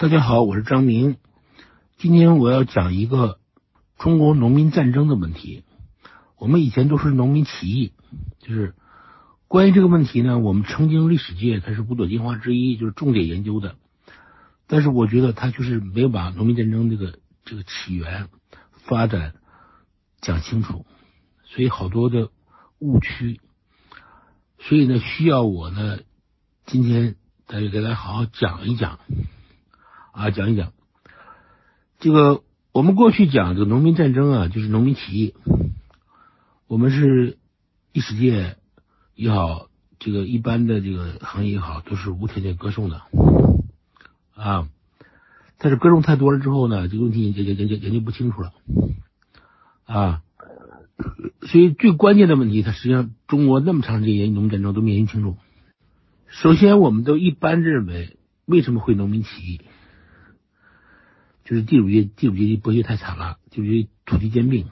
大家好，我是张明。今天我要讲一个中国农民战争的问题。我们以前都是农民起义，就是关于这个问题呢，我们曾经历史界它是五朵金花之一，就是重点研究的。但是我觉得他就是没有把农民战争这个这个起源、发展讲清楚，所以好多的误区。所以呢，需要我呢今天再给大家好好讲一讲。啊，讲一讲这个，我们过去讲这个农民战争啊，就是农民起义。我们是历史界也好，这个一般的这个行业也好，都是无条件歌颂的啊。但是歌颂太多了之后呢，这个问题研研研研研究不清楚了啊。所以最关键的问题，它实际上中国那么长时间农民战争都没研究清楚。首先，我们都一般认为，为什么会农民起义？就是地主阶地主阶级剥削太惨了，就是土地兼并，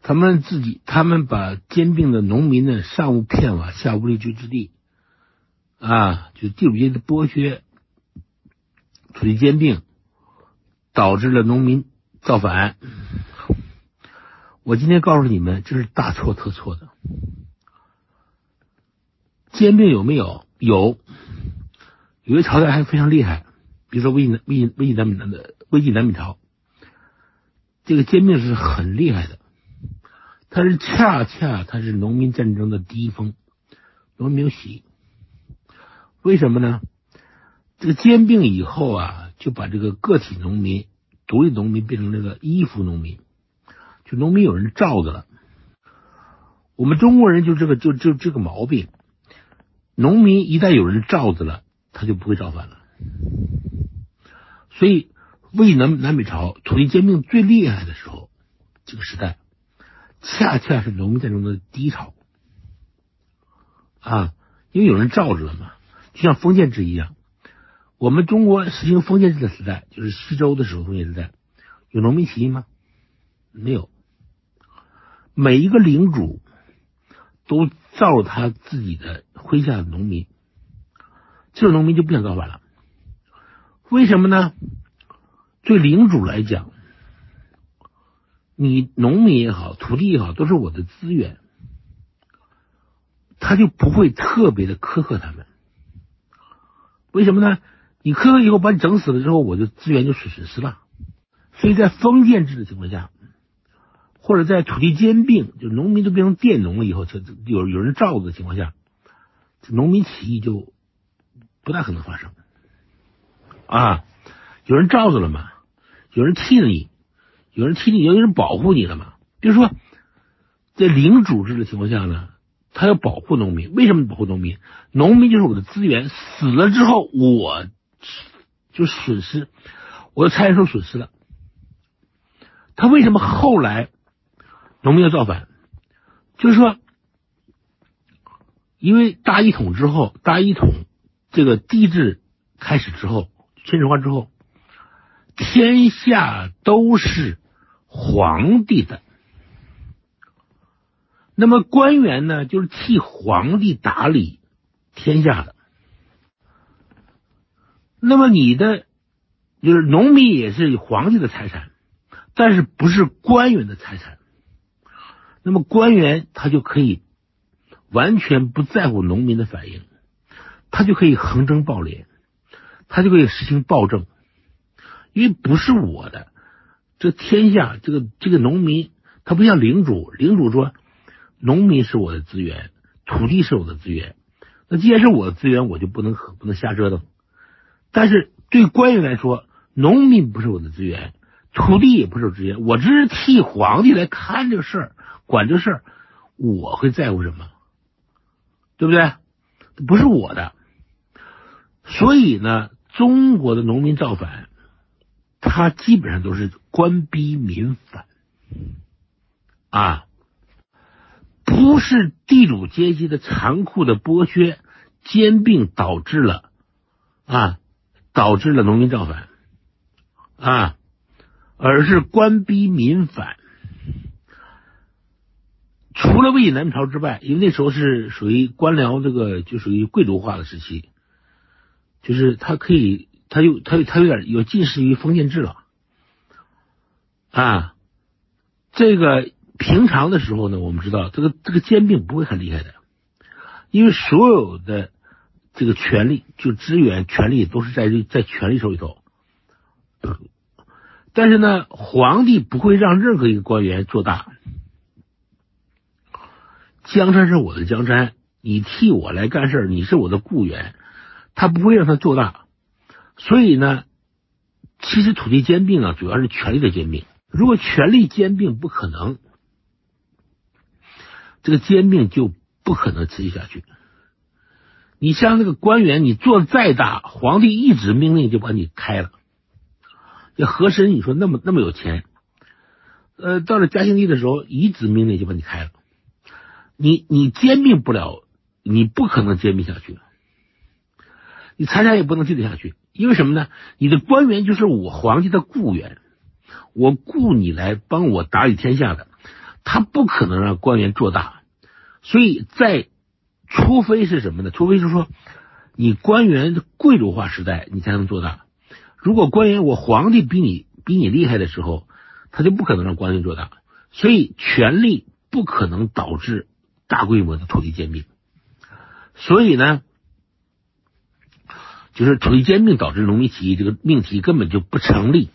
他们自己他们把兼并的农民呢上无片瓦下无立锥之地啊，就地主阶级的剥削，土地兼并导致了农民造反。我今天告诉你们，这是大错特错的。兼并有没有？有，有些朝代还非常厉害。比如说魏晋、魏晋、魏晋南北的魏晋南北朝，这个兼并是很厉害的，它是恰恰它是农民战争的第一峰，农民没有起，为什么呢？这个兼并以后啊，就把这个个体农民、独立农民变成那个依附农民，就农民有人罩着了。我们中国人就这个就就这个毛病，农民一旦有人罩着了，他就不会造反了。所以，魏南南北朝土地兼并最厉害的时候，这个时代，恰恰是农民战争的低潮啊！因为有人罩着了嘛，就像封建制一样。我们中国实行封建制的时代，就是西周的时候封建时代，有农民起义吗？没有。每一个领主都造他自己的麾下的农民，这种农民就不想造反了。为什么呢？对领主来讲，你农民也好，土地也好，都是我的资源，他就不会特别的苛刻他们。为什么呢？你苛刻以后把你整死了之后，我的资源就损损失了。所以在封建制的情况下，或者在土地兼并，就农民都变成佃农了以后，这有有人罩着的情况下，农民起义就不大可能发生。啊，有人罩着了嘛？有人替你，有人替你，有人保护你了嘛？比如说，在领主制的情况下呢，他要保护农民。为什么保护农民？农民就是我的资源，死了之后我就损失，我的财产受损失了。他为什么后来农民要造反？就是说，因为大一统之后，大一统这个帝制开始之后。秦始皇之后，天下都是皇帝的。那么官员呢，就是替皇帝打理天下的。那么你的就是农民也是皇帝的财产，但是不是官员的财产。那么官员他就可以完全不在乎农民的反应，他就可以横征暴敛。他就可以实行暴政，因为不是我的，这天下这个这个农民，他不像领主，领主说农民是我的资源，土地是我的资源，那既然是我的资源，我就不能不能瞎折腾。但是对官员来说，农民不是我的资源，土地也不是我资源，我只是替皇帝来看这个事儿，管这事儿，我会在乎什么？对不对？不是我的，所以呢。中国的农民造反，他基本上都是官逼民反啊，不是地主阶级的残酷的剥削兼并导致了啊，导致了农民造反啊，而是官逼民反。除了魏南朝之外，因为那时候是属于官僚这个就属于贵族化的时期。就是他可以，他有他他有点有近似于封建制了啊。这个平常的时候呢，我们知道这个这个兼并不会很厉害的，因为所有的这个权力就资源权力都是在在权力手里头。但是呢，皇帝不会让任何一个官员做大。江山是我的江山，你替我来干事你是我的雇员，他不会让他做大。所以呢，其实土地兼并啊，主要是权力的兼并。如果权力兼并不可能，这个兼并就不可能持续下去。你像那个官员，你做再大，皇帝一纸命令就把你开了。这和珅，你说那么那么有钱，呃，到了嘉庆帝的时候，一纸命令就把你开了，你你兼并不了，你不可能兼并下去，你财产也不能继续下去，因为什么呢？你的官员就是我皇帝的雇员，我雇你来帮我打理天下的，他不可能让官员做大，所以在除非是什么呢？除非是说你官员贵族化时代，你才能做大。如果官员我皇帝比你比你厉害的时候，他就不可能让官员做大，所以权力不可能导致大规模的土地兼并，所以呢，就是土地兼并导致农民起义这个命题根本就不成立。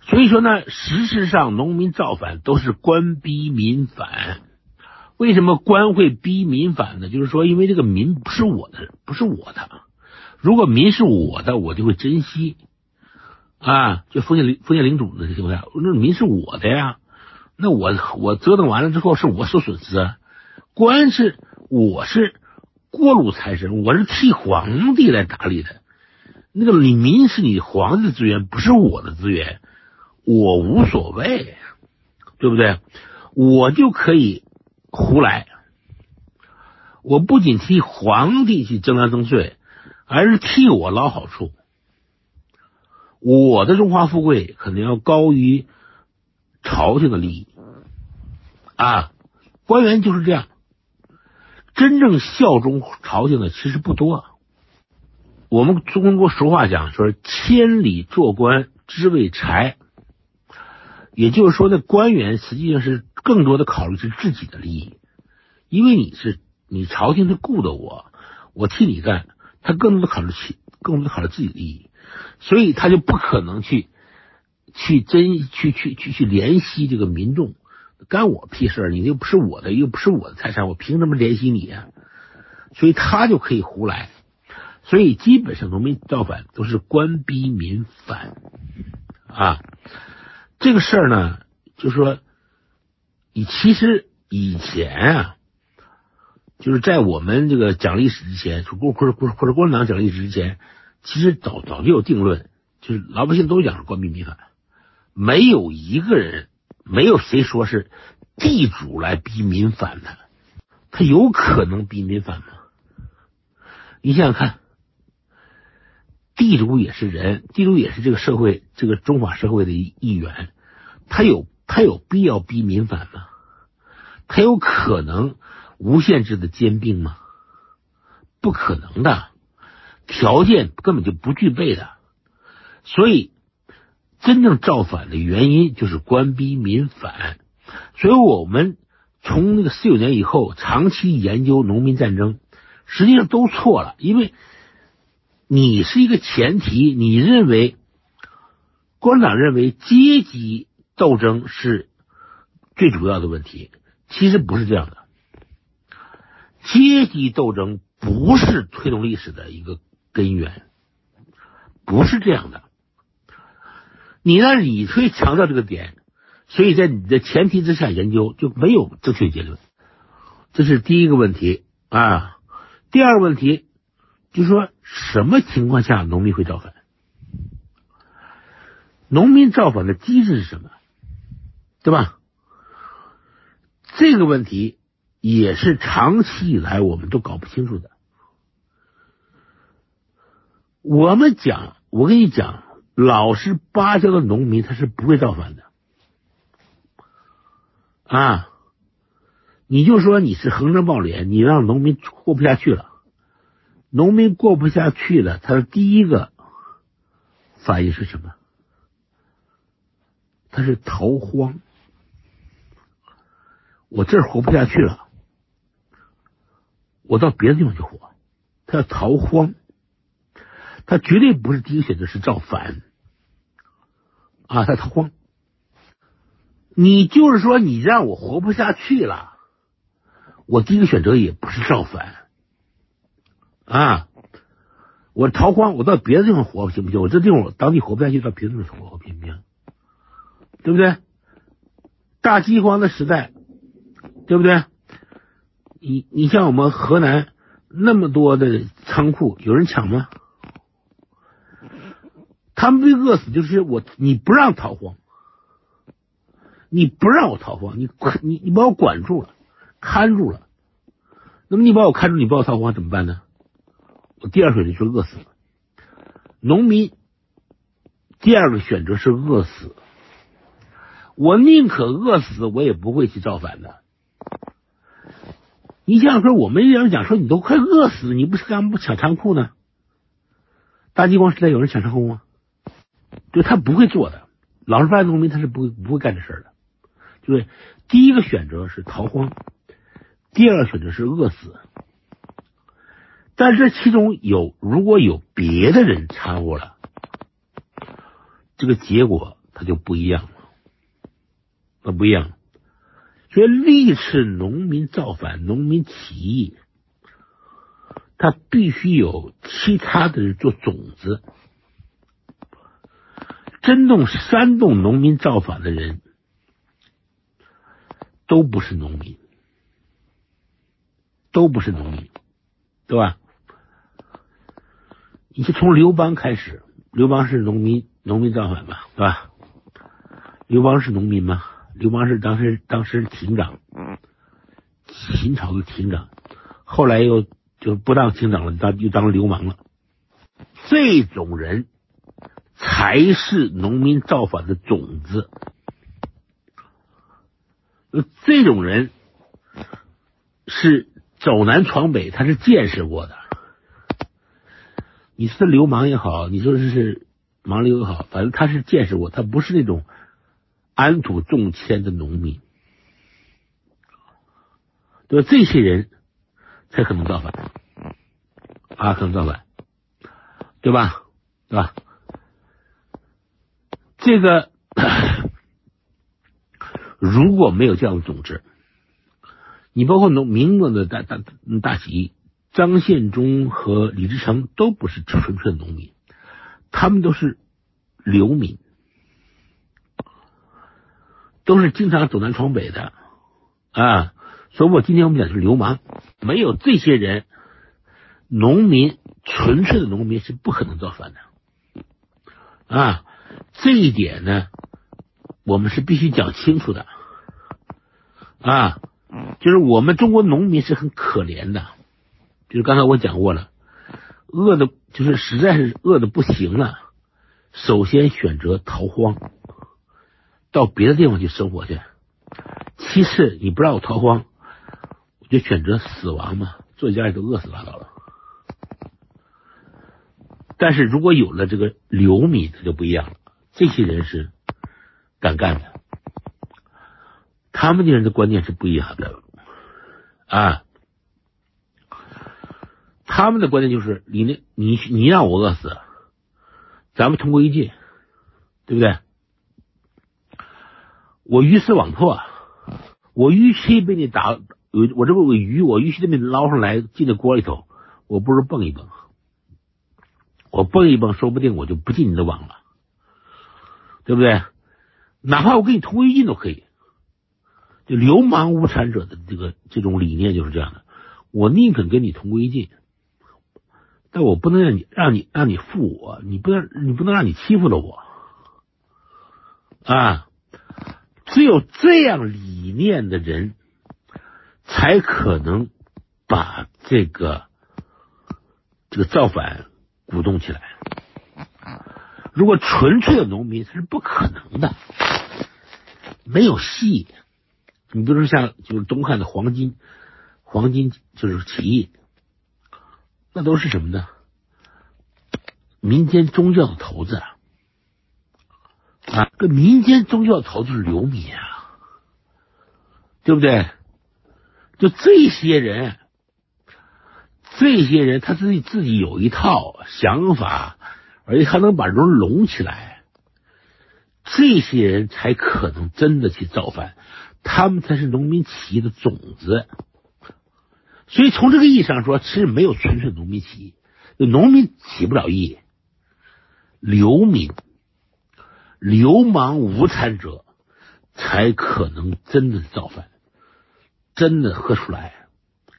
所以说呢，事实上农民造反都是官逼民反。为什么官会逼民反呢？就是说，因为这个民不是我的，不是我的。如果民是我的，我就会珍惜啊！就封建领封建领主的情况下，那民是我的呀，那我我折腾完了之后是我受损失啊。官是我是过路财神，我是替皇帝来打理的。那个李民是你皇帝的资源，不是我的资源，我无所谓，对不对？我就可以胡来。我不仅替皇帝去征粮征税。而是替我捞好处，我的荣华富贵可能要高于朝廷的利益啊！官员就是这样，真正效忠朝廷的其实不多。我们中国俗话讲说“千里做官知为财”，也就是说，那官员实际上是更多的考虑是自己的利益，因为你是你朝廷是雇的我，我替你干。他更多的考虑其，更多的考虑自己的利益，所以他就不可能去去真去去去去怜惜这个民众，干我屁事儿！你又不是我的，又不是我的财产，我凭什么怜惜你啊？所以他就可以胡来。所以基本上农民造反都是官逼民反啊。这个事儿呢，就说你其实以前啊。就是在我们这个讲历史之前，或或者或者或者共产党讲历史之前，其实早早就有定论，就是老百姓都讲是官逼民反，没有一个人，没有谁说是地主来逼民反的，他有可能逼民反吗？你想想看，地主也是人，地主也是这个社会这个中华社会的一一员，他有他有必要逼民反吗？他有可能？无限制的兼并吗？不可能的，条件根本就不具备的。所以，真正造反的原因就是官逼民反。所以我们从那个四九年以后长期研究农民战争，实际上都错了。因为你是一个前提，你认为共产党认为阶级斗争是最主要的问题，其实不是这样的。阶级斗争不是推动历史的一个根源，不是这样的。你让你去强调这个点，所以在你的前提之下研究就没有正确结论。这是第一个问题啊。第二个问题就是说什么情况下农民会造反？农民造反的机制是什么？对吧？这个问题。也是长期以来我们都搞不清楚的。我们讲，我跟你讲，老实巴交的农民他是不会造反的啊！你就说你是横征暴敛，你让农民活不下去了，农民过不下去了，他的第一个反应是什么？他是逃荒。我这儿活不下去了，我到别的地方去活。他要逃荒，他绝对不是第一个选择是造反啊！他逃荒，你就是说你让我活不下去了，我第一个选择也不是造反啊！我逃荒，我到别的地方活行不行？我这地方我当地活不下去，到别的地方活行不行？对不对？大饥荒的时代。对不对？你你像我们河南那么多的仓库，有人抢吗？他们被饿死，就是我你不让逃荒，你不让我逃荒，你你你把我管住了，看住了。那么你把我看住，你不我逃荒怎么办呢？我第二选择就是饿死。农民第二个选择是饿死，我宁可饿死，我也不会去造反的。你想说，我们要讲说，你都快饿死了，你不是干嘛不抢仓库呢？大饥荒时代有人抢仓库吗？就他不会做的，老实巴交农民他是不会不会干这事的。就是第一个选择是逃荒，第二个选择是饿死。但这其中有如果有别的人掺和了，这个结果他就不一样了，那不一样。所以，历次农民造反、农民起义，他必须有其他的人做种子。真动煽动农民造反的人，都不是农民，都不是农民，对吧？你是从刘邦开始，刘邦是农民，农民造反嘛，对吧？刘邦是农民吗？刘邦是当时当时亭长，秦朝的亭长，后来又就不当亭长了，当又当流氓了。这种人才是农民造反的种子。这种人是走南闯北，他是见识过的。你是流氓也好，你说是盲流也好，反正他是见识过，他不是那种。安土重迁的农民，对吧？这些人才可能造反啊，可能造反，对吧？对吧？这个 如果没有这样的种子，你包括农民国的大大大起义，张献忠和李自成都不是纯粹的农民，他们都是流民。都是经常走南闯北的啊，所以我今天我们讲是流氓，没有这些人，农民纯粹的农民是不可能造反的啊，这一点呢，我们是必须讲清楚的啊，就是我们中国农民是很可怜的，就是刚才我讲过了，饿的，就是实在是饿的不行了，首先选择逃荒。到别的地方去生活去。其次，你不让我逃荒，我就选择死亡嘛，坐家里都饿死拉倒了。但是如果有了这个流民，他就不一样了。这些人是敢干的，他们的人的观念是不一样的啊。他们的观念就是：你那，你你让我饿死，咱们同归于尽，对不对？我鱼死网破，我鱼鳍被你打，我我这个鱼，我鱼鳍都被捞上来进到锅里头，我不如蹦一蹦，我蹦一蹦，说不定我就不进你的网了，对不对？哪怕我跟你同归于尽都可以。就流氓无产者的这个这种理念就是这样的，我宁肯跟你同归于尽，但我不能让你让你让你负我，你不能你不能让你欺负了我啊。只有这样理念的人，才可能把这个这个造反鼓动起来。如果纯粹的农民是不可能的，没有戏。你比如说像就是东汉的黄巾黄巾就是起义那都是什么呢？民间宗教的头子啊，这民间宗教头子是流民啊，对不对？就这些人，这些人他自己自己有一套想法，而且他能把人拢起来，这些人才可能真的去造反，他们才是农民起义的种子。所以从这个意义上说，其实没有纯粹农民起义，农民起不了义，流民、流氓无产者才可能真的造反。真的喝出来，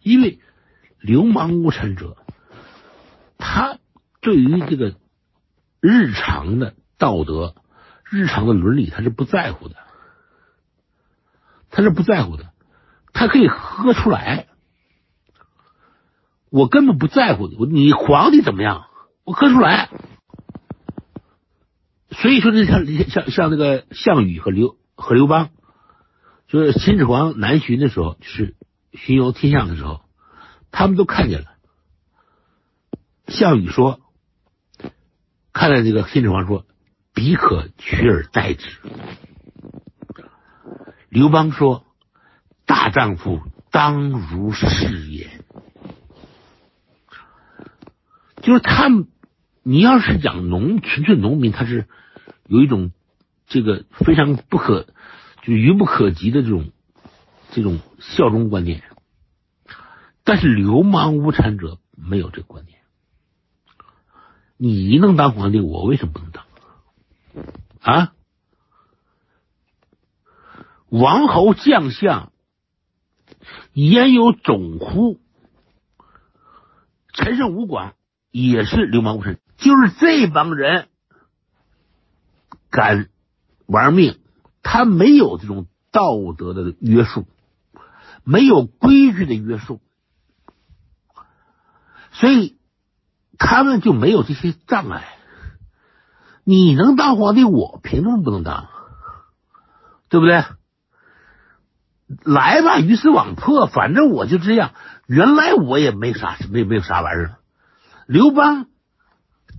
因为流氓无产者，他对于这个日常的道德、日常的伦理，他是不在乎的，他是不在乎的，他可以喝出来，我根本不在乎你皇帝怎么样，我喝出来。所以说，这像像像那个项羽和刘和刘邦。就是秦始皇南巡的时候，是巡游天下的时候，他们都看见了。项羽说：“看到这个秦始皇说，彼可取而代之。”刘邦说：“大丈夫当如是也。”就是他们，你要是讲农纯粹农民，他是有一种这个非常不可。就愚不可及的这种这种效忠观念，但是流氓无产者没有这个观念。你能当皇帝，我为什么不能当？啊？王侯将相焉有种乎？陈胜吴广也是流氓无产，就是这帮人敢玩命。他没有这种道德的约束，没有规矩的约束，所以他们就没有这些障碍。你能当皇帝，我凭什么不能当？对不对？来吧，鱼死网破，反正我就这样。原来我也没啥，没没有啥玩意儿。刘邦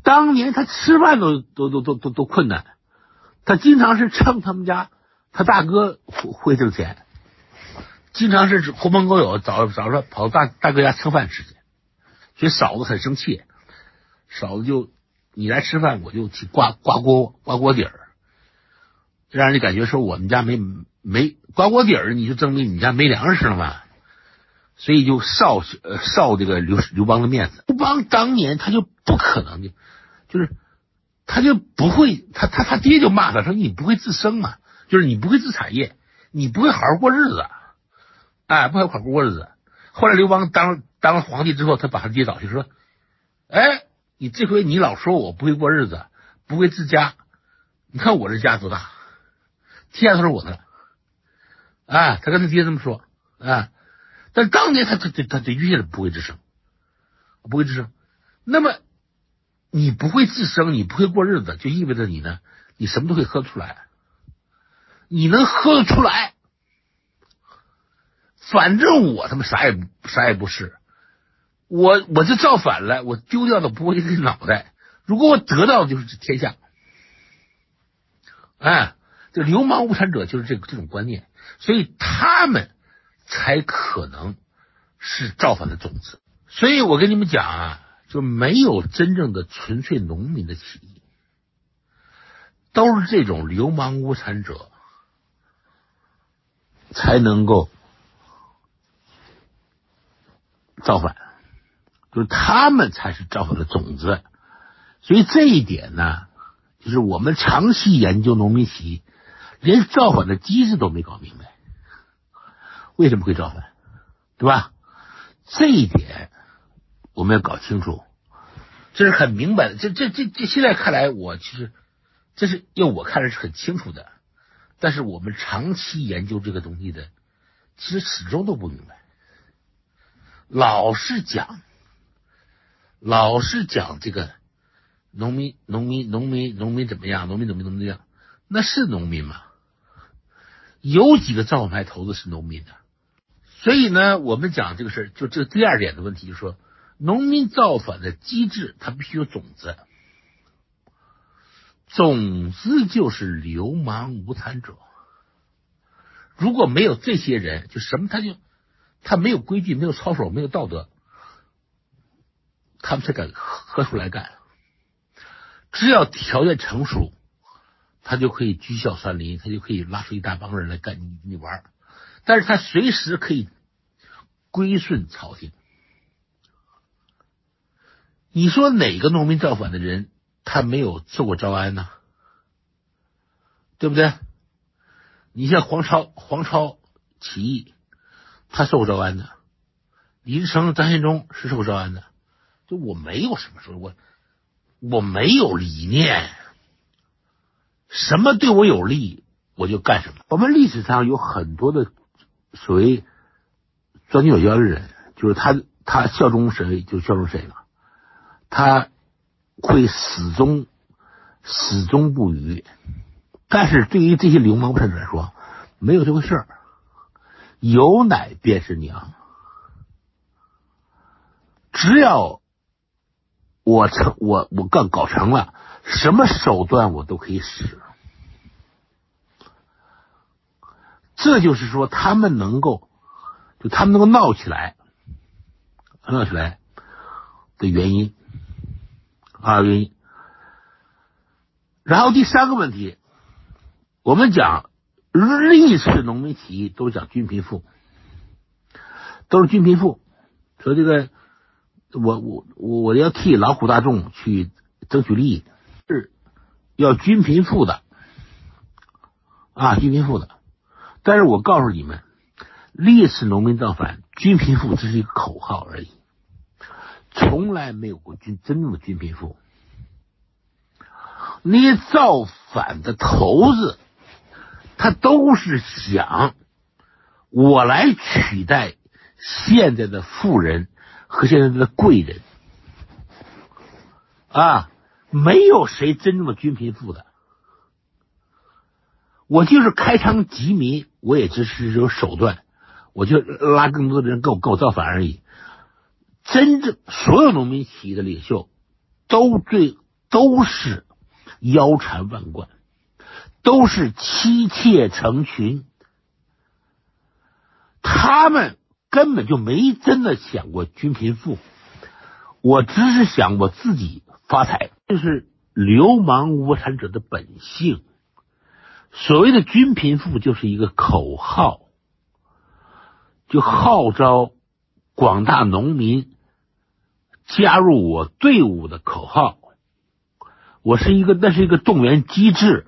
当年他吃饭都都都都都都困难。他经常是蹭他们家，他大哥会挣钱，经常是狐朋狗友早早上跑大大哥家蹭饭吃去，所以嫂子很生气，嫂子就你来吃饭，我就去刮刮锅刮锅底儿，让人家感觉说我们家没没刮锅底儿，你就证明你家没粮食了嘛，所以就少少这个刘刘邦的面子，刘邦当年他就不可能就就是。他就不会，他他他爹就骂他说：“你不会自生嘛，就是你不会自产业，你不会好好过日子，哎，不好好过日子。”后来刘邦当当了皇帝之后，他把他爹找去说：“哎，你这回你老说我不会过日子，不会治家，你看我这家多大，天下都是我的。”哎，他跟他爹这么说啊。但当年他他他他越是不会自生，不会自生，那么。你不会自生，你不会过日子，就意味着你呢，你什么都可以喝出来。你能喝得出来，反正我他妈啥也啥也不是，我我就造反了，我丢掉的不会是脑袋，如果我得到的就是天下。哎，这流氓无产者就是这个这种观念，所以他们才可能是造反的种子。所以我跟你们讲啊。就没有真正的纯粹农民的起义，都是这种流氓无产者才能够造反，就是他们才是造反的种子。所以这一点呢，就是我们长期研究农民起义，连造反的机制都没搞明白，为什么会造反，对吧？这一点。我们要搞清楚，这是很明白的。这、这、这、这，现在看来，我其实这是要我看来是很清楚的。但是我们长期研究这个东西的，其实始终都不明白。老是讲，老是讲这个农民、农民、农民、农民怎么样？农民怎么怎么样？那是农民吗？有几个造反派头子是农民的？所以呢，我们讲这个事儿，就这第二点的问题，就是说。农民造反的机制，它必须有种子，种子就是流氓无产者。如果没有这些人，就什么他就他没有规矩，没有操守，没有道德，他们才敢喝出来干。只要条件成熟，他就可以居孝山林，他就可以拉出一大帮人来干你你玩但是他随时可以归顺朝廷。你说哪个农民造反的人，他没有受过招安呢？对不对？你像黄超，黄超起义，他受过招安的；李自成、张献忠是受过招安的。就我没有什么说，我我没有理念，什么对我有利，我就干什么。我们历史上有很多的所谓钻牛角尖的人，就是他他效忠谁就效忠谁了。他会始终始终不渝，但是对于这些流氓分子来说，没有这回事儿，有奶便是娘。只要我成我我干搞成了，什么手段我都可以使。这就是说，他们能够就他们能够闹起来，闹起来的原因。啊，原因。然后第三个问题，我们讲历次农民起义都讲均贫富，都是均贫富。说这个，我我我要替劳苦大众去争取利益，是要均贫富的啊，均贫富的。但是我告诉你们，历次农民造反，均贫富只是一个口号而已。从来没有过均真正的均贫富，那些造反的头子，他都是想我来取代现在的富人和现在的贵人。啊，没有谁真正的均贫富的，我就是开仓济民，我也只是有手段，我就拉更多的人跟我跟我造反而已。真正所有农民起义的领袖，都对都是腰缠万贯，都是妻妾成群，他们根本就没真的想过均贫富，我只是想我自己发财，这是流氓无产者的本性。所谓的均贫富就是一个口号，就号召。广大农民加入我队伍的口号，我是一个，那是一个动员机制，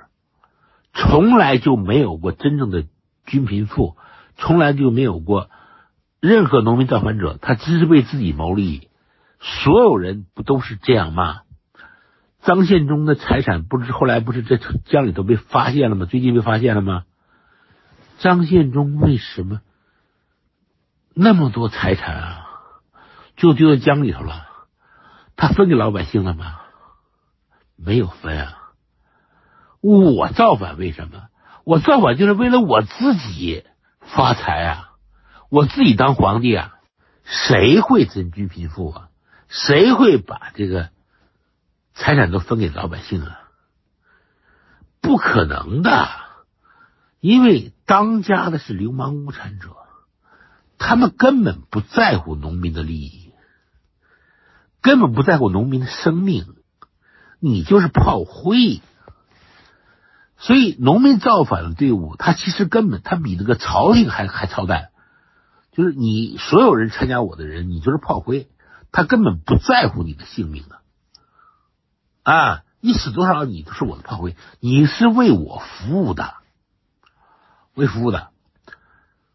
从来就没有过真正的均贫富，从来就没有过任何农民造反者，他只是为自己谋利益。所有人不都是这样吗？张献忠的财产不是后来不是在江里头被发现了吗？最近被发现了吗？张献忠为什么？那么多财产啊，就丢在江里头了。他分给老百姓了吗？没有分啊。我造反为什么？我造反就是为了我自己发财啊，我自己当皇帝啊。谁会真均贫富啊？谁会把这个财产都分给老百姓啊？不可能的，因为当家的是流氓无产者。他们根本不在乎农民的利益，根本不在乎农民的生命，你就是炮灰。所以，农民造反的队伍，他其实根本他比那个朝廷还还操蛋。就是你所有人参加我的人，你就是炮灰，他根本不在乎你的性命的。啊，你死多少，你都是我的炮灰，你是为我服务的，为服务的。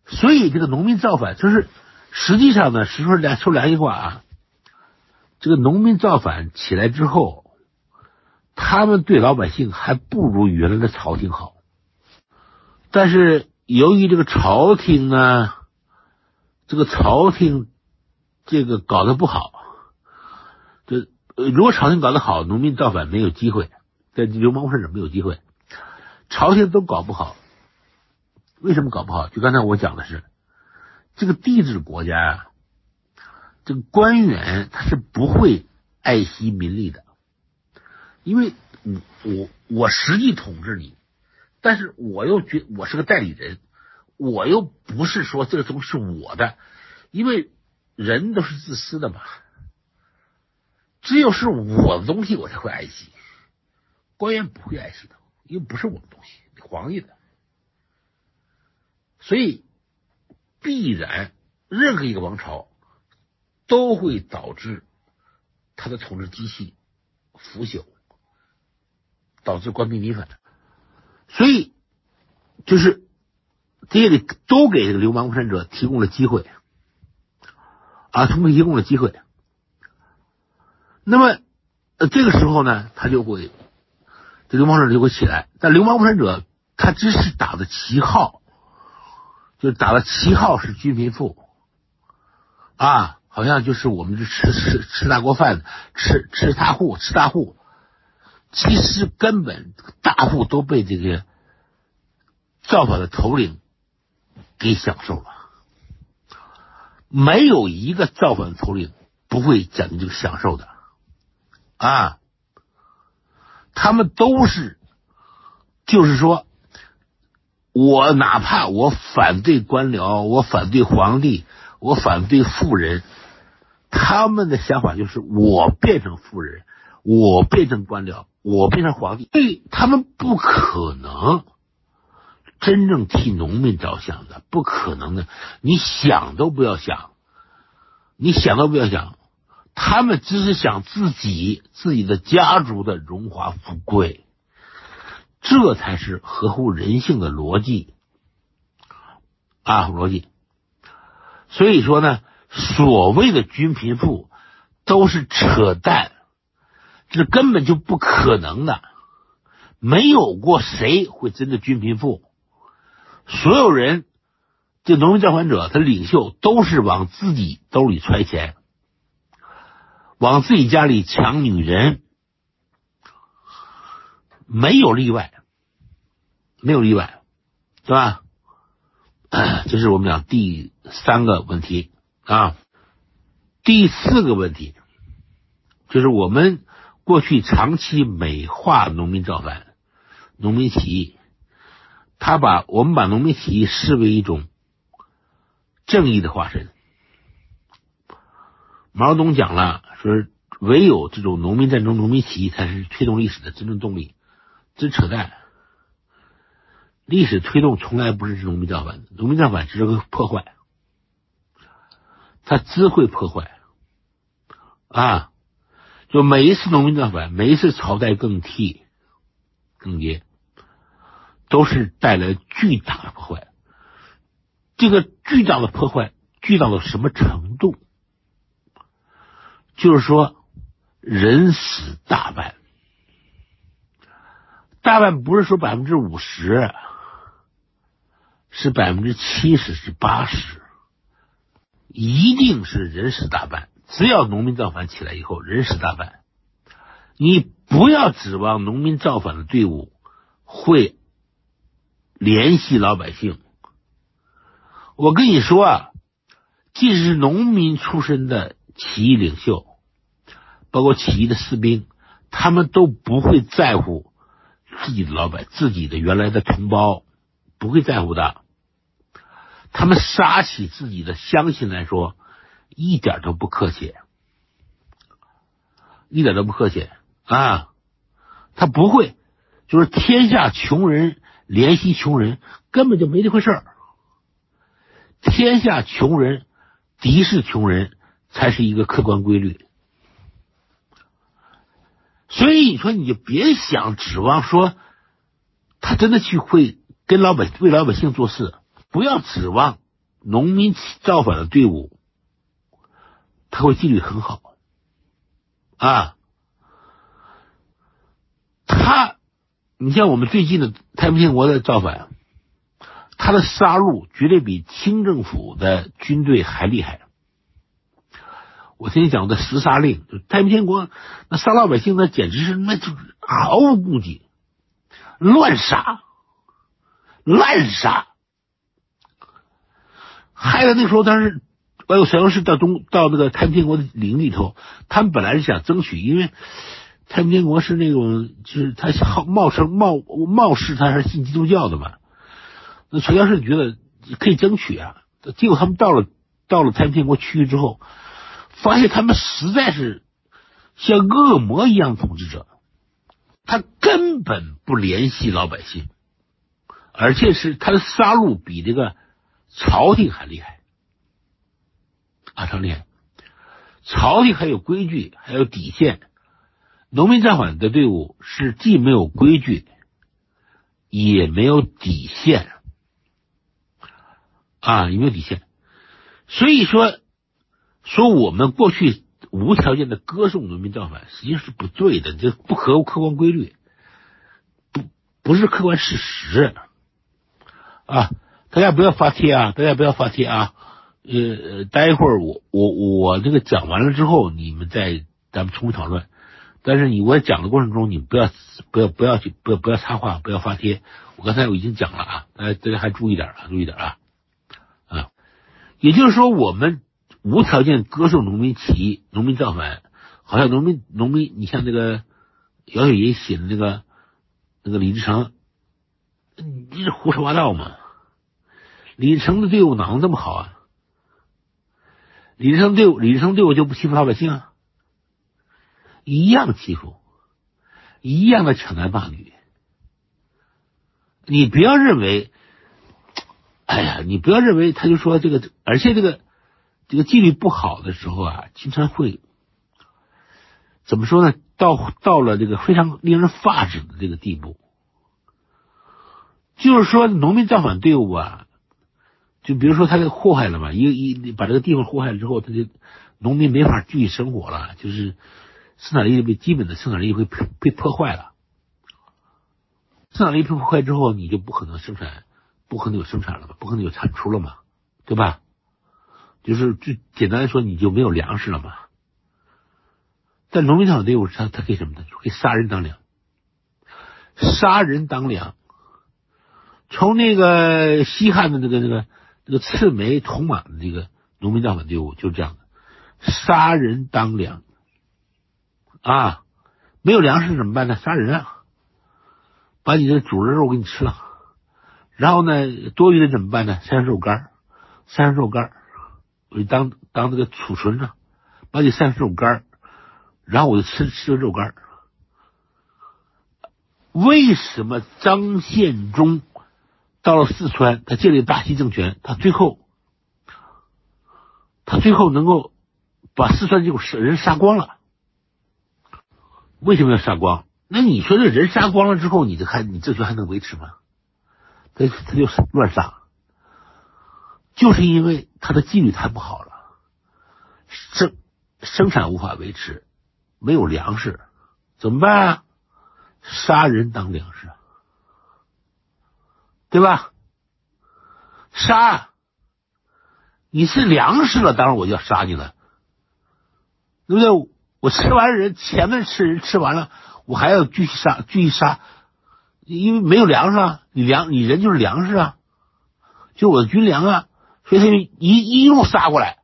所以，这个农民造反，就是实际上呢，实说良说良心话啊，这个农民造反起来之后，他们对老百姓还不如原来的朝廷好。但是，由于这个朝廷呢，这个朝廷这个搞得不好，这如果朝廷搞得好，农民造反没有机会，在流氓分子没有机会，朝廷都搞不好。为什么搞不好？就刚才我讲的是，这个帝制国家呀，这个官员他是不会爱惜民力的，因为我我我实际统治你，但是我又觉我是个代理人，我又不是说这个东西是我的，因为人都是自私的嘛，只有是我的东西我才会爱惜，官员不会爱惜的，因为不是我的东西，皇帝的，所以必然任何一个王朝。都会导致他的统治机器腐朽，导致官逼民反的。所以，就是这些都给这个流氓无产者提供了机会啊，充分提供了机会。那么，这个时候呢，他就会这流氓者就会起来。但流氓无产者他只是打的旗号，就打的旗号是均贫富啊。好像就是我们这吃吃吃大锅饭，吃吃大户吃大户，其实根本大户都被这个造反的头领给享受了，没有一个造反头领不会讲究享受的啊，他们都是就是说，我哪怕我反对官僚，我反对皇帝，我反对富人。他们的想法就是：我变成富人，我变成官僚，我变成皇帝。对他们不可能真正替农民着想的，不可能的。你想都不要想，你想都不要想。他们只是想自己自己的家族的荣华富贵，这才是合乎人性的逻辑啊，逻辑。所以说呢。所谓的均贫富都是扯淡，这根本就不可能的，没有过谁会真的均贫富。所有人，这农民造反者，他领袖都是往自己兜里揣钱，往自己家里抢女人，没有例外，没有例外，对吧？这是我们讲第三个问题。啊，第四个问题就是我们过去长期美化农民造反、农民起义，他把我们把农民起义视为一种正义的化身。毛泽东讲了，说唯有这种农民战争、农民起义才是推动历史的真正动力，这扯淡。历史推动从来不是农民造反，农民造反只是个破坏。他只会破坏啊！就每一次农民造反，每一次朝代更替、更迭，都是带来巨大的破坏。这个巨大的破坏，巨大到什么程度？就是说，人死大半，大半不是说百分之五十，是百分之七十，是八十。一定是人死大半，只要农民造反起来以后，人死大半。你不要指望农民造反的队伍会联系老百姓。我跟你说啊，即使是农民出身的起义领袖，包括起义的士兵，他们都不会在乎自己的老百自己的原来的同胞，不会在乎的。他们杀起自己的乡亲来说，一点都不客气，一点都不客气啊！他不会，就是天下穷人怜惜穷人，根本就没这回事儿。天下穷人敌视穷人才是一个客观规律。所以你说，你就别想指望说他真的去会跟老百为老百姓做事。不要指望农民造反的队伍，他会纪律很好啊。他，你像我们最近的太平天国的造反，他的杀戮绝对比清政府的军队还厉害。我听讲的十杀令，太平天国那杀老百姓，那简直是那就毫无顾忌，乱杀，滥杀。害得那时候，他是包括沈阳市到东到那个太平天国的陵里头，他们本来是想争取，因为太平天国是那种就是他好冒称冒冒失他是信基督教的嘛，那传教士觉得可以争取啊，结果他们到了到了太平天国区域之后，发现他们实在是像恶魔一样统治者，他根本不联系老百姓，而且是他的杀戮比这个朝廷还厉害。啊，常厉害！朝廷还有规矩，还有底线。农民造反的队伍是既没有规矩，也没有底线啊，也没有底线。所以说，说我们过去无条件的歌颂农民造反，实际上是不对的，这不合乎客观规律，不不是客观事实啊！大家不要发帖啊！大家不要发帖啊！呃，待会儿我我我这个讲完了之后，你们再咱们重新讨论。但是你我讲的过程中，你不要不要不要去不要不要插话，不要发帖。我刚才我已经讲了啊，大家大家还注意点啊，注意点啊啊！也就是说，我们无条件歌颂农民起义、农民造反，好像农民农民，你像那个姚雪银写的那个那个李自成，你是胡说八道嘛？李自成的队伍哪能这么好啊？李自成队伍，李自成队伍就不欺负老百姓啊？一样欺负，一样的抢男霸女。你不要认为，哎呀，你不要认为，他就说这个，而且这个这个纪律不好的时候啊，经常会怎么说呢？到到了这个非常令人发指的这个地步，就是说农民造反队伍啊。就比如说，他给祸害了嘛，一一把这个地方祸害了之后，他就农民没法继续生活了，就是生产力被基本的生产力会被破坏了。生产力被破坏之后，你就不可能生产，不可能有生产了嘛，不可能有产出了嘛，对吧？就是最简单的说，你就没有粮食了嘛。在农民党队伍，他他给什么呢？给杀人当粮，杀人当粮。从那个西汉的那个那个。那个刺梅铜马的这个农民造反队伍就是这样的，杀人当粮啊！没有粮食怎么办呢？杀人啊！把你的主人肉给你吃了，然后呢，多余的怎么办呢？山肉干，山肉干，我就当当这个储存着，把你山肉干，然后我就吃吃肉干。为什么张献忠？到了四川，他建立大西政权，他最后，他最后能够把四川这股人杀光了。为什么要杀光？那你说这人杀光了之后，你这还你政权还能维持吗？他他就乱杀，就是因为他的纪律太不好了，生生产无法维持，没有粮食，怎么办啊？杀人当粮食。对吧？杀，你是粮食了，当然我就要杀你了，对不对？我吃完人，前面吃人吃完了，我还要继续杀，继续杀，因为没有粮食啊，你粮你人就是粮食啊，就我的军粮啊，所以他就一一路杀过来，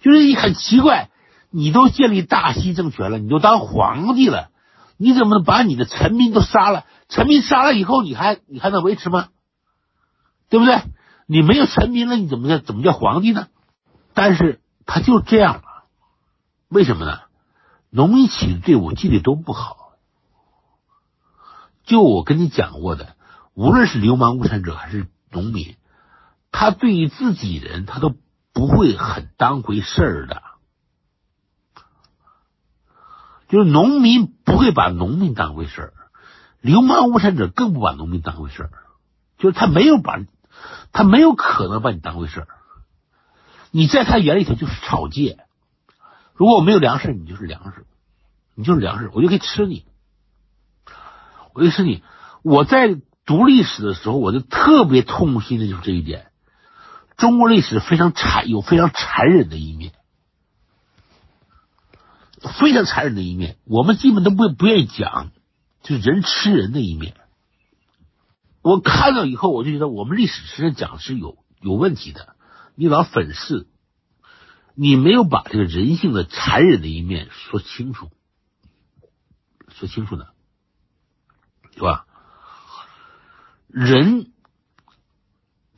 就是你很奇怪，你都建立大西政权了，你都当皇帝了，你怎么能把你的臣民都杀了？臣民杀了以后，你还你还能维持吗？对不对？你没有臣民了，你怎么叫怎么叫皇帝呢？但是他就这样了，为什么呢？农民起义队伍纪律都不好。就我跟你讲过的，无论是流氓无产者还是农民，他对于自己人他都不会很当回事儿的。就是农民不会把农民当回事儿。流氓无产者更不把农民当回事儿，就是他没有把，他没有可能把你当回事儿。你在他眼里头就是草芥。如果我没有粮食，你就是粮食，你就是粮食，我就可以吃你，我就吃你。我在读历史的时候，我就特别痛心的就是这一点。中国历史非常残，有非常残忍的一面，非常残忍的一面，我们基本都不不愿意讲。就是人吃人的一面，我看到以后我就觉得我们历史实际上讲是有有问题的。你老粉饰，你没有把这个人性的残忍的一面说清楚，说清楚呢，是吧？人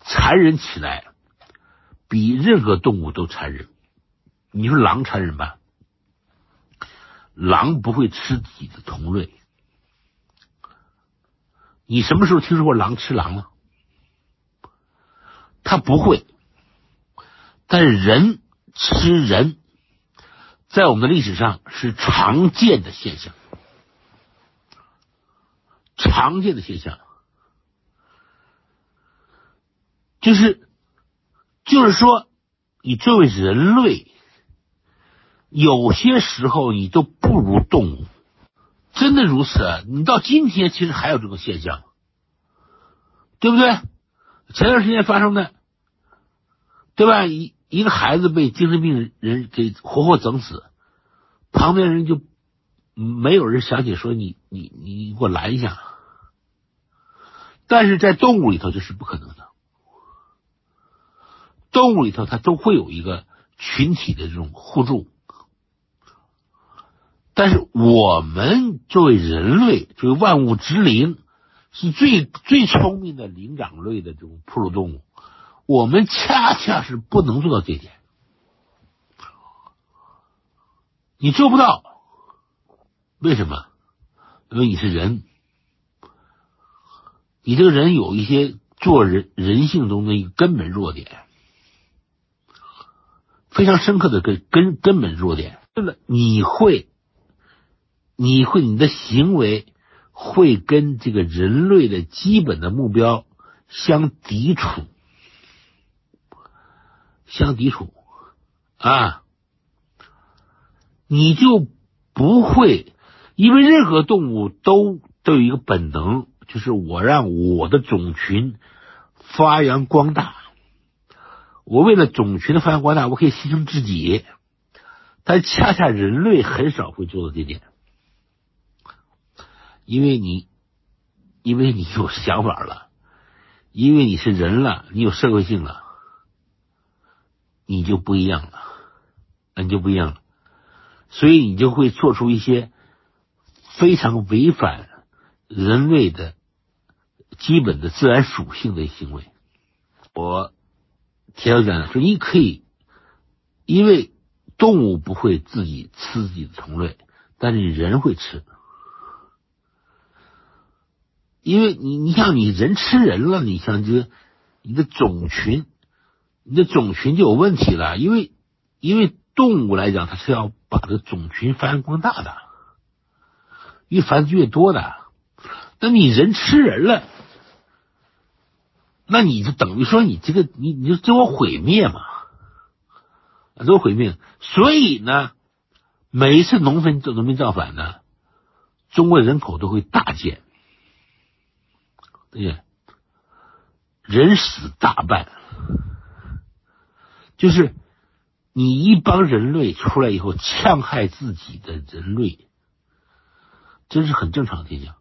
残忍起来，比任何动物都残忍。你说狼残忍吧？狼不会吃自己的同类。你什么时候听说过狼吃狼了？他不会。但是人吃人，在我们的历史上是常见的现象，常见的现象，就是就是说，你作为人类，有些时候你都不如动物。真的如此，你到今天其实还有这种现象，对不对？前段时间发生的，对吧？一一个孩子被精神病人给活活整死，旁边人就没有人想起说你你你给我拦一下，但是在动物里头这是不可能的，动物里头它都会有一个群体的这种互助。但是我们作为人类，作为万物之灵，是最最聪明的灵长类的这种哺乳动物，我们恰恰是不能做到这点。你做不到，为什么？因为你是人，你这个人有一些做人人性中的一个根本弱点，非常深刻的根根根本弱点。对了，你会。你会，你的行为会跟这个人类的基本的目标相抵触，相抵触啊！你就不会，因为任何动物都都有一个本能，就是我让我的种群发扬光大。我为了种群的发扬光大，我可以牺牲自己，但恰恰人类很少会做到这点。因为你，因为你有想法了，因为你是人了，你有社会性了，你就不一样了，你就不一样了，所以你就会做出一些非常违反人类的基本的自然属性的行为。我提到讲说，你可以，因为动物不会自己吃自己的同类，但是人会吃。因为你，你像你人吃人了，你像这个，你的种群，你的种群就有问题了。因为，因为动物来讲，它是要把这个种群发扬光大的，越繁殖越多的。那你人吃人了，那你就等于说你这个，你你就自我毁灭嘛，自我毁灭。所以呢，每一次农村农民造反呢，中国人口都会大减。对，人死大半，就是你一帮人类出来以后戕害自己的人类，这是很正常的现象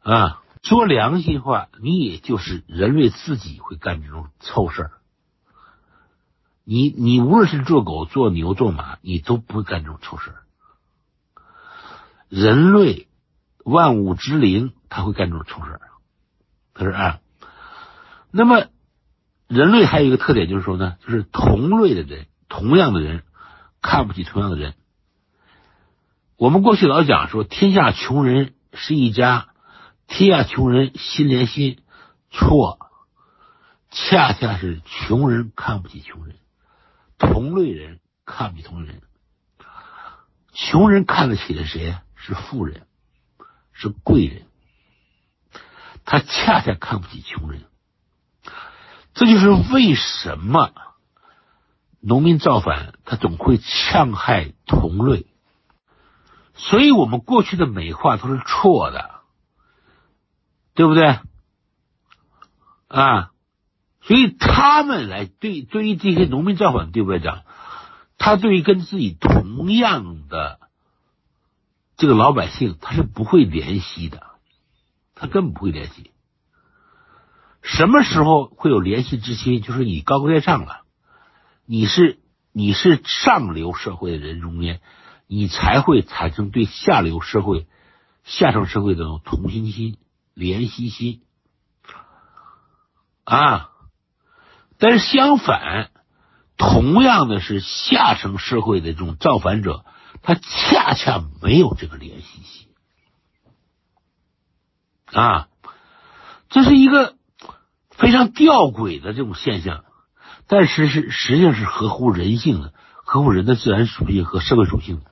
啊。说良心话，你也就是人类自己会干这种臭事儿。你你无论是做狗、做牛、做马，你都不会干这种臭事儿。人类万物之灵，他会干这种臭事儿。他说啊，那么人类还有一个特点，就是说呢，就是同类的人，同样的人看不起同样的人。我们过去老讲说，天下穷人是一家，天下穷人心连心，错，恰恰是穷人看不起穷人，同类人看不起同类人。穷人看得起的谁？是富人，是贵人。他恰恰看不起穷人，这就是为什么农民造反，他总会戕害同类。所以我们过去的美化都是错的，对不对？啊，所以他们来对对于这些农民造反，对不对讲？他对于跟自己同样的这个老百姓，他是不会怜惜的。他根本不会联系。什么时候会有联系之心？就是你高高在上了，你是你是上流社会的人中间，你才会产生对下流社会、下层社会的同情心、怜惜心啊。但是相反，同样的是下层社会的这种造反者，他恰恰没有这个怜惜心啊，这是一个非常吊诡的这种现象。但是是实际上是合乎人性的，合乎人的自然属性和社会属性的。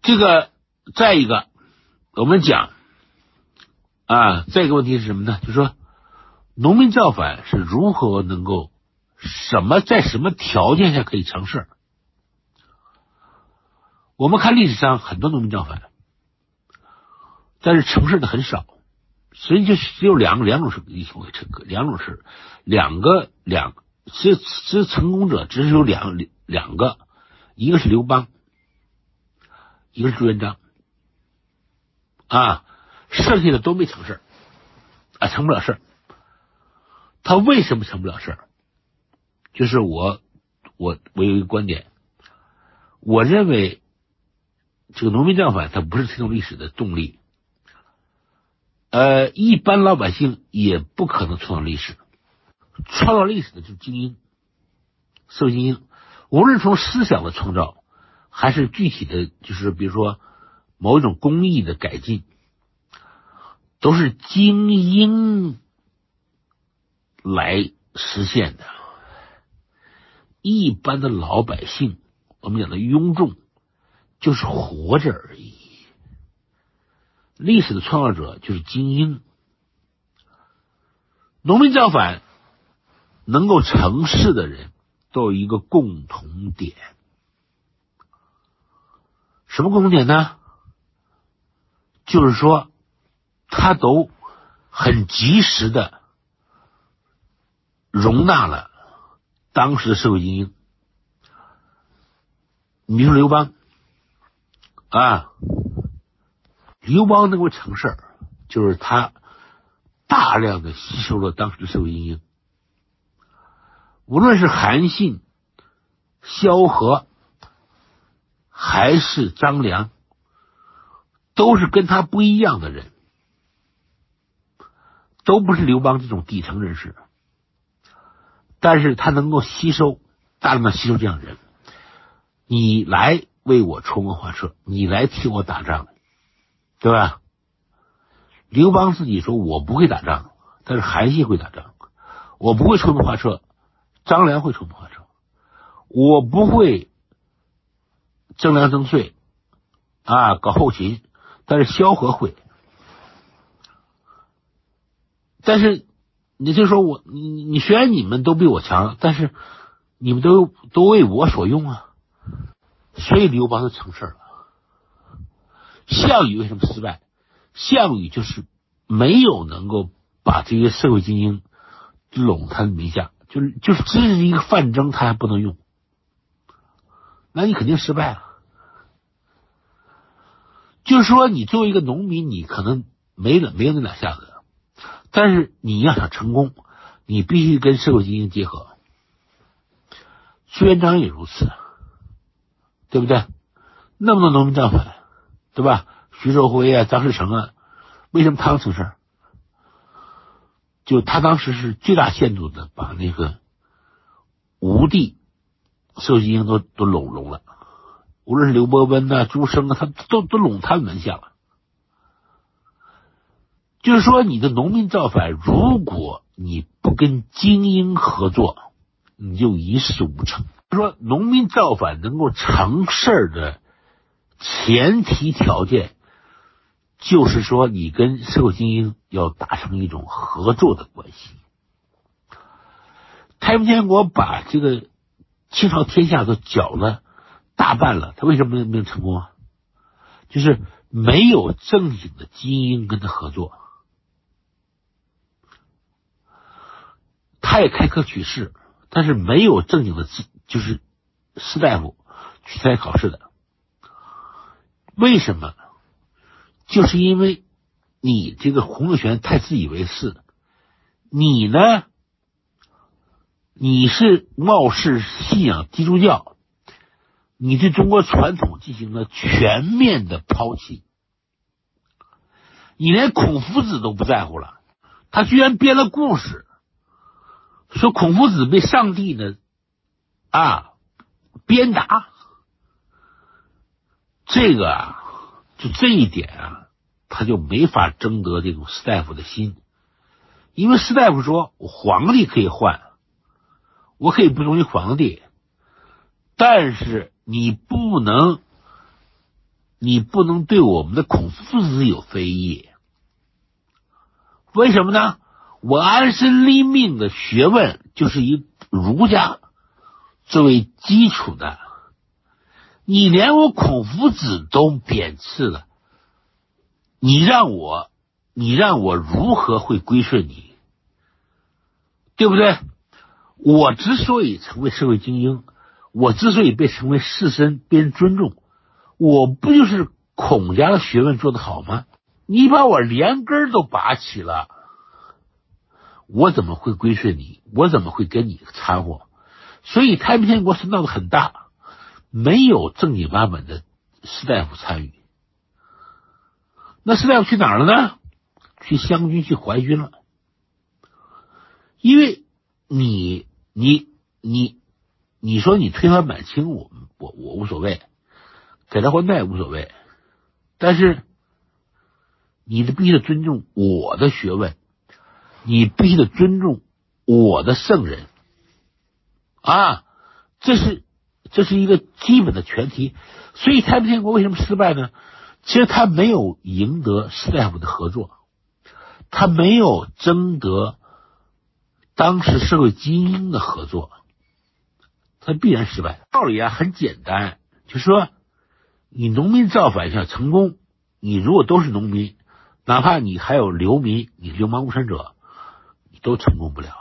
这个再一个，我们讲啊，再一个问题是什么呢？就说，农民造反是如何能够什么在什么条件下可以成事？我们看历史上很多农民造反，但是成事的很少。所以就只有两两种是一种成两种是两个两，其实其实成功者只是有两两个，一个是刘邦，一个是朱元璋，啊，剩下的都没成事啊，成不了事他为什么成不了事就是我我我有一个观点，我认为这个农民造反，它不是推动历史的动力。呃，一般老百姓也不可能创造历史，创造历史的就是精英，社会精英。无论从思想的创造，还是具体的就是比如说某一种工艺的改进，都是精英来实现的。一般的老百姓，我们讲的庸众，就是活着而已。历史的创造者就是精英，农民造反能够成事的人都有一个共同点，什么共同点呢？就是说，他都很及时的容纳了当时的社会精英，你比如说刘邦啊。刘邦能够成事儿，就是他大量的吸收了当时的社会精英，无论是韩信、萧何，还是张良，都是跟他不一样的人，都不是刘邦这种底层人士，但是他能够吸收大量的吸收这样的人，你来为我出谋划策，你来替我打仗。对吧？刘邦自己说：“我不会打仗，但是韩信会打仗。我不会出谋划策，张良会出谋划策。我不会征粮征税啊，搞后勤，但是萧何会。但是你就说我，你你虽然你们都比我强，但是你们都都为我所用啊，所以刘邦就成事了。”项羽为什么失败？项羽就是没有能够把这些社会精英拢他的名下，就是就是只是一个范增，他还不能用，那你肯定失败了。就是说，你作为一个农民，你可能没了没有那两下子，但是你要想成功，你必须跟社会精英结合。朱元璋也如此，对不对？那么多农民造反。对吧？徐寿辉啊，张士诚啊，为什么他能成事？就他当时是最大限度的把那个吴地社会精英都都拢拢了，无论是刘伯温呐、朱升啊，他都都拢他门下了。就是说，你的农民造反，如果你不跟精英合作，你就一事无成。说农民造反能够成事的。前提条件就是说，你跟社会精英要达成一种合作的关系。太平天国把这个清朝天下都搅了大半了，他为什么没没有成功啊？就是没有正经的精英跟他合作，他也开科取士，但是没有正经的就是士大夫去参加考试的。为什么？就是因为你这个洪秀全太自以为是，你呢？你是貌似信仰基督教，你对中国传统进行了全面的抛弃，你连孔夫子都不在乎了。他居然编了故事，说孔夫子被上帝呢啊鞭打，这个啊，就这一点啊，他就没法征得这种士大夫的心，因为士大夫说，皇帝可以换，我可以不忠于皇帝，但是你不能，你不能对我们的孔夫子有非议。为什么呢？我安身立命的学问就是以儒家作为基础的。你连我孔夫子都贬斥了，你让我，你让我如何会归顺你？对不对？我之所以成为社会精英，我之所以被称为士绅，被人尊重，我不就是孔家的学问做得好吗？你把我连根都拔起了，我怎么会归顺你？我怎么会跟你掺和？所以太平天国是闹得很大，没有正经八本的士大夫参与。那士大夫去哪儿了呢？去湘军，去淮军了。因为你，你，你，你说你推翻满清，我我我无所谓，改朝换代无所谓，但是。你的必须得尊重我的学问，你必须得尊重我的圣人啊！这是这是一个基本的前提。所以太平天国为什么失败呢？其实他没有赢得士大夫的合作，他没有征得当时社会精英的合作，他必然失败。道理啊很简单，就说你农民造反想成功，你如果都是农民。哪怕你还有流民，你流氓无产者，你都成功不了。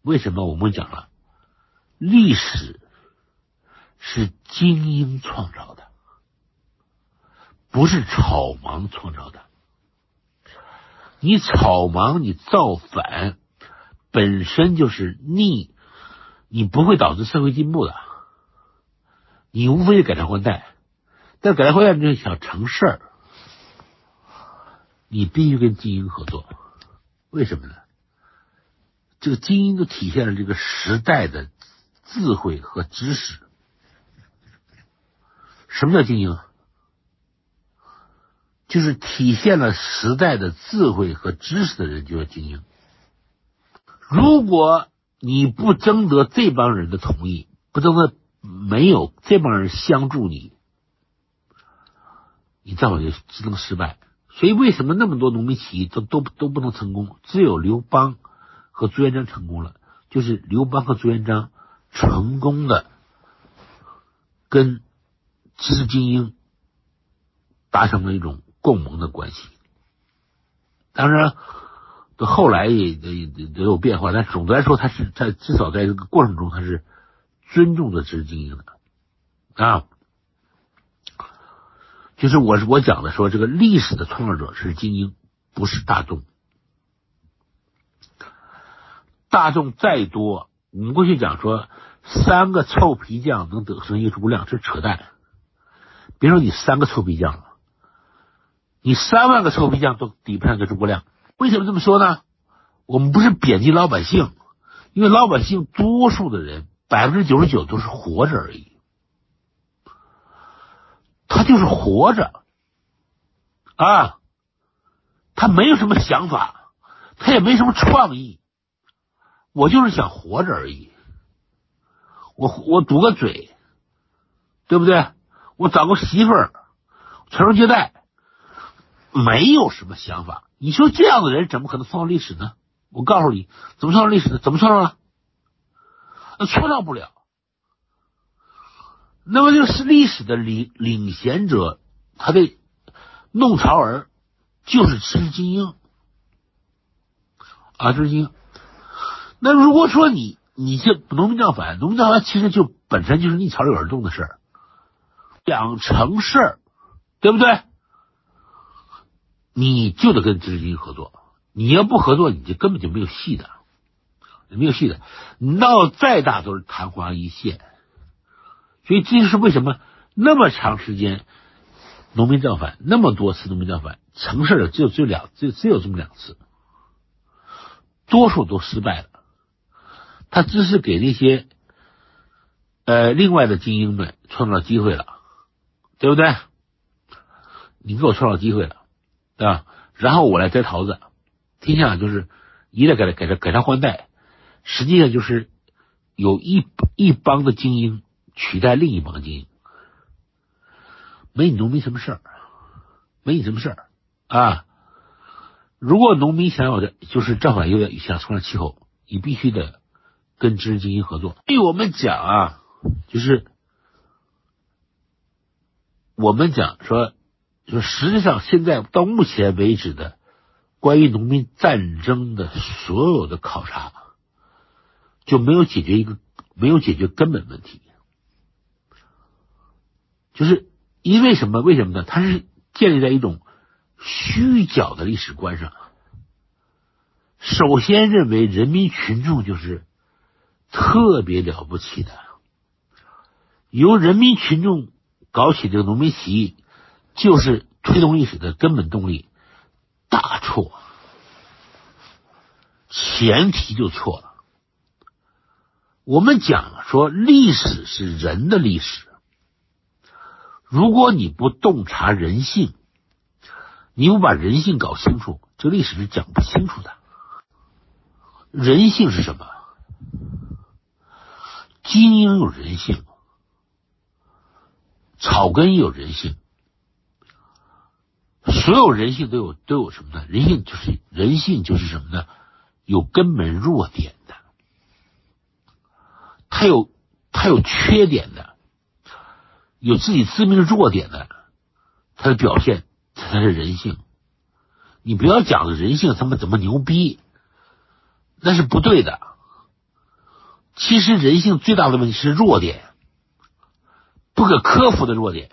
为什么？我们讲了，历史是精英创造的，不是草莽创造的。你草莽，你造反，本身就是逆，你不会导致社会进步的。你无非是改朝换代，但改朝换代你就是想成事儿。你必须跟精英合作，为什么呢？这个精英都体现了这个时代的智慧和知识。什么叫精英？就是体现了时代的智慧和知识的人，就叫精英。如果你不征得这帮人的同意，不征得没有这帮人相助你，你造反就只能失败。所以，为什么那么多农民起义都都都不能成功？只有刘邦和朱元璋成功了。就是刘邦和朱元璋成功的跟知识精英达成了一种共盟的关系。当然，后来也也也有变化，但总的来说，他是在至少在这个过程中，他是尊重的知识精英的啊。就是我我讲的说，这个历史的创造者是精英，不是大众。大众再多，我们过去讲说三个臭皮匠能得胜一个诸葛亮，这扯淡。别说你三个臭皮匠了，你三万个臭皮匠都抵不上个诸葛亮。为什么这么说呢？我们不是贬低老百姓，因为老百姓多数的人百分之九十九都是活着而已。他就是活着啊，他没有什么想法，他也没什么创意，我就是想活着而已。我我堵个嘴，对不对？我找个媳妇儿，传宗接代，没有什么想法。你说这样的人怎么可能创造历史呢？我告诉你，怎么创造历史呢？怎么创造呢？创造不了。那么就是历史的领领先者，他的弄潮儿就是知识精英啊，知识精英。那如果说你你这农民造反，农民造反其实就本身就是逆潮流而动的事儿，想成事儿，对不对？你就得跟知识精英合作，你要不合作，你就根本就没有戏的。没有戏的。闹再大都是昙花一现。所以这就是为什么那么长时间农民造反，那么多次农民造反，成事的只有只有两，只只有这么两次，多数都失败了。他只是给那些呃另外的精英们创造机会了，对不对？你给我创造机会了，对吧？然后我来摘桃子，天下就是一再给他给他给他换代，实际上就是有一一帮的精英取代另一帮精英，没你农民什么事儿，没你什么事儿啊！如果农民想要的就是正反又要想重创气候，你必须得跟知识精英合作。对我们讲啊，就是我们讲说。就实际上，现在到目前为止的关于农民战争的所有的考察，就没有解决一个没有解决根本问题，就是因为什么？为什么呢？它是建立在一种虚假的历史观上。首先认为人民群众就是特别了不起的，由人民群众搞起这个农民起义。就是推动历史的根本动力，大错，前提就错了。我们讲说历史是人的历史，如果你不洞察人性，你不把人性搞清楚，这历史是讲不清楚的。人性是什么？精英有人性，草根有人性。所有人性都有都有什么呢？人性就是人性就是什么呢？有根本弱点的，他有他有缺点的，有自己致命弱点的，他的表现才是人性。你不要讲人性他妈怎么牛逼，那是不对的。其实人性最大的问题是弱点，不可克服的弱点。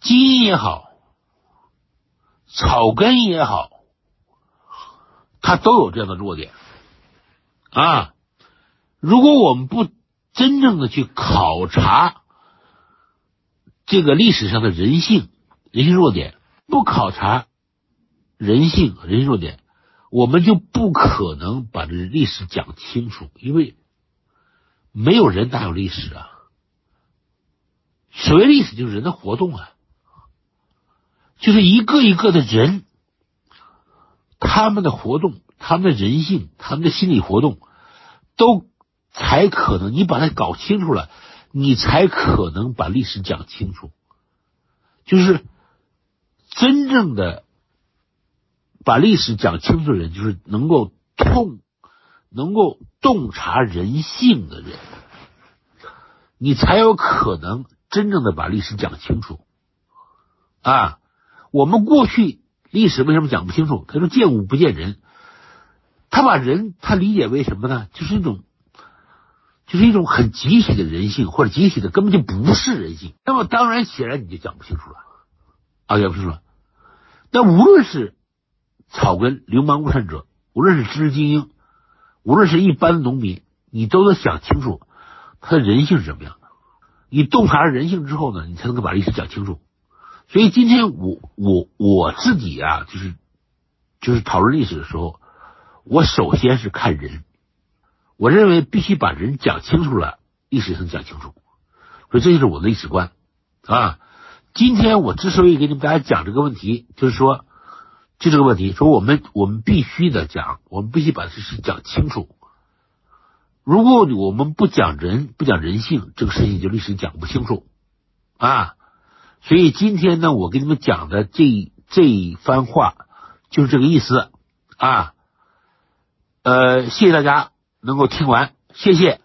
基因也好，草根也好，它都有这样的弱点啊。如果我们不真正的去考察这个历史上的人性、人性弱点，不考察人性、人性弱点，我们就不可能把这历史讲清楚。因为没有人哪有历史啊？所谓历史，就是人的活动啊。就是一个一个的人，他们的活动、他们的人性、他们的心理活动，都才可能你把它搞清楚了，你才可能把历史讲清楚。就是真正的把历史讲清楚的人，就是能够痛、能够洞察人性的人，你才有可能真正的把历史讲清楚啊。我们过去历史为什么讲不清楚？他说见物不见人，他把人他理解为什么呢？就是一种，就是一种很集体的人性，或者集体的根本就不是人性。那么当然显然你就讲不清楚了啊，讲不清楚了。那无论是草根流氓无产者，无论是知识精英，无论是一般农民，你都得想清楚他的人性是什么样的。你洞察了人性之后呢，你才能够把历史讲清楚。所以今天我我我自己啊，就是就是讨论历史的时候，我首先是看人，我认为必须把人讲清楚了，历史才能讲清楚。所以这就是我的历史观啊。今天我之所以给你们大家讲这个问题，就是说就这个问题，说我们我们必须得讲，我们必须把这事讲清楚。如果我们不讲人，不讲人性，这个事情就历史讲不清楚啊。所以今天呢，我给你们讲的这这一番话就是这个意思啊。呃，谢谢大家能够听完，谢谢。